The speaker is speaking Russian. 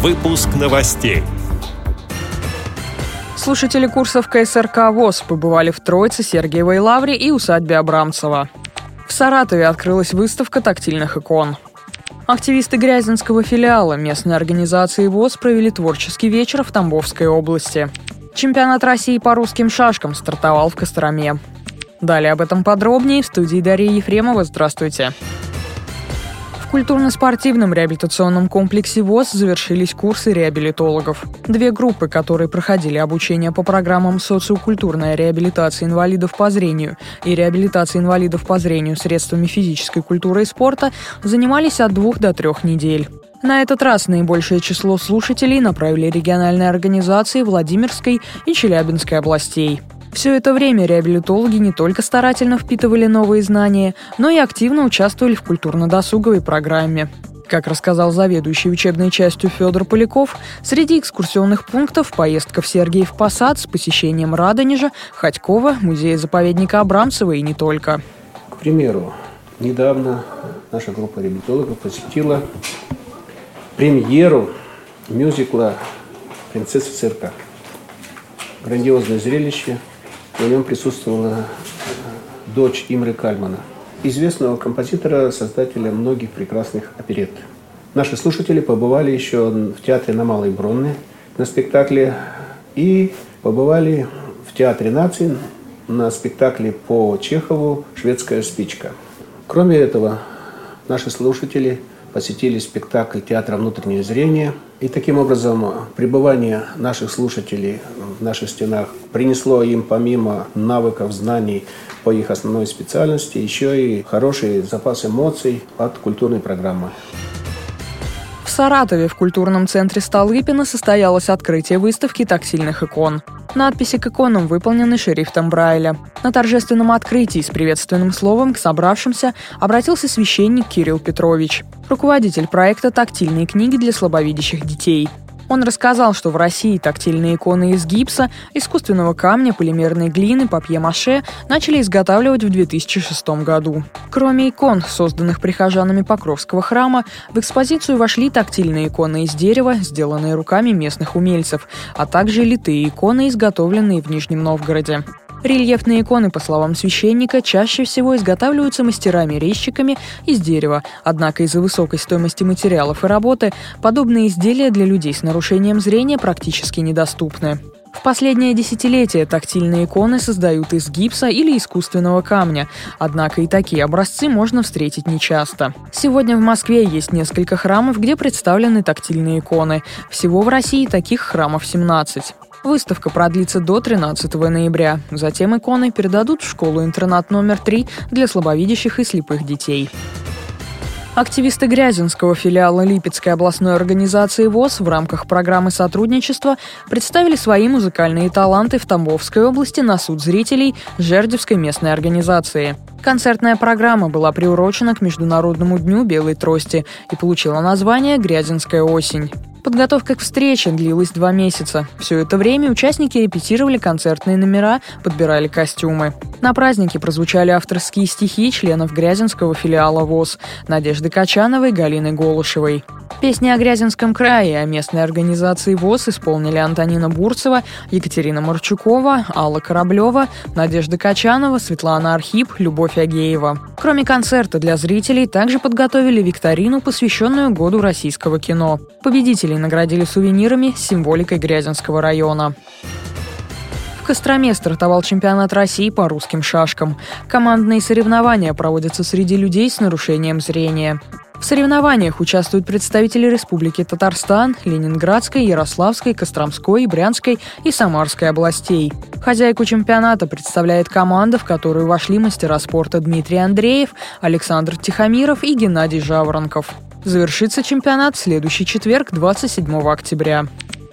Выпуск новостей. Слушатели курсов КСРК ВОЗ побывали в Троице, Сергиевой Лавре и усадьбе Абрамцева. В Саратове открылась выставка тактильных икон. Активисты Грязинского филиала местной организации ВОЗ провели творческий вечер в Тамбовской области. Чемпионат России по русским шашкам стартовал в Костроме. Далее об этом подробнее в студии Дарья Ефремова. Здравствуйте. Культурно-спортивном реабилитационном комплексе ВОЗ завершились курсы реабилитологов. Две группы, которые проходили обучение по программам социокультурная реабилитация инвалидов по зрению и реабилитация инвалидов по зрению средствами физической культуры и спорта, занимались от двух до трех недель. На этот раз наибольшее число слушателей направили региональные организации Владимирской и Челябинской областей. Все это время реабилитологи не только старательно впитывали новые знания, но и активно участвовали в культурно-досуговой программе. Как рассказал заведующий учебной частью Федор Поляков, среди экскурсионных пунктов поездка в Сергиев Посад с посещением Радонежа, Ходькова, музея-заповедника Абрамцева и не только. К примеру, недавно наша группа реабилитологов посетила премьеру мюзикла «Принцесса цирка». Грандиозное зрелище – на нем присутствовала э, дочь Имры Кальмана, известного композитора, создателя многих прекрасных оперет. Наши слушатели побывали еще в театре на Малой Бронной на спектакле и побывали в Театре нации на спектакле по Чехову «Шведская спичка». Кроме этого, наши слушатели посетили спектакль театра «Внутреннее зрение». И таким образом пребывание наших слушателей в наших стенах принесло им помимо навыков, знаний по их основной специальности, еще и хороший запас эмоций от культурной программы. В Саратове в культурном центре Столыпина состоялось открытие выставки тактильных икон. Надписи к иконам выполнены шрифтом Брайля. На торжественном открытии с приветственным словом к собравшимся обратился священник Кирилл Петрович, руководитель проекта «Тактильные книги для слабовидящих детей». Он рассказал, что в России тактильные иконы из гипса, искусственного камня, полимерной глины, папье-маше начали изготавливать в 2006 году. Кроме икон, созданных прихожанами Покровского храма, в экспозицию вошли тактильные иконы из дерева, сделанные руками местных умельцев, а также литые иконы, изготовленные в Нижнем Новгороде. Рельефные иконы, по словам священника, чаще всего изготавливаются мастерами-резчиками из дерева, однако из-за высокой стоимости материалов и работы подобные изделия для людей с нарушением зрения практически недоступны. В последнее десятилетие тактильные иконы создают из гипса или искусственного камня, однако и такие образцы можно встретить нечасто. Сегодня в Москве есть несколько храмов, где представлены тактильные иконы. Всего в России таких храмов 17. Выставка продлится до 13 ноября. Затем иконы передадут в школу-интернат номер 3 для слабовидящих и слепых детей. Активисты Грязинского филиала Липецкой областной организации ВОЗ в рамках программы сотрудничества представили свои музыкальные таланты в Тамбовской области на суд зрителей Жердевской местной организации. Концертная программа была приурочена к Международному дню белой трости и получила название «Грязинская осень». Подготовка к встрече длилась два месяца. Все это время участники репетировали концертные номера, подбирали костюмы. На празднике прозвучали авторские стихи членов Грязинского филиала ВОЗ Надежды Качановой, Галины Голышевой. Песни о Грязинском крае и о местной организации ВОЗ исполнили Антонина Бурцева, Екатерина Марчукова, Алла Кораблева, Надежда Качанова, Светлана Архип, Любовь Агеева. Кроме концерта для зрителей, также подготовили викторину, посвященную году российского кино. Победителей наградили сувенирами с символикой Грязинского района. В Костроме стартовал чемпионат России по русским шашкам. Командные соревнования проводятся среди людей с нарушением зрения. В соревнованиях участвуют представители Республики Татарстан, Ленинградской, Ярославской, Костромской, Брянской и Самарской областей. Хозяйку чемпионата представляет команда, в которую вошли мастера спорта Дмитрий Андреев, Александр Тихомиров и Геннадий Жаворонков. Завершится чемпионат в следующий четверг, 27 октября.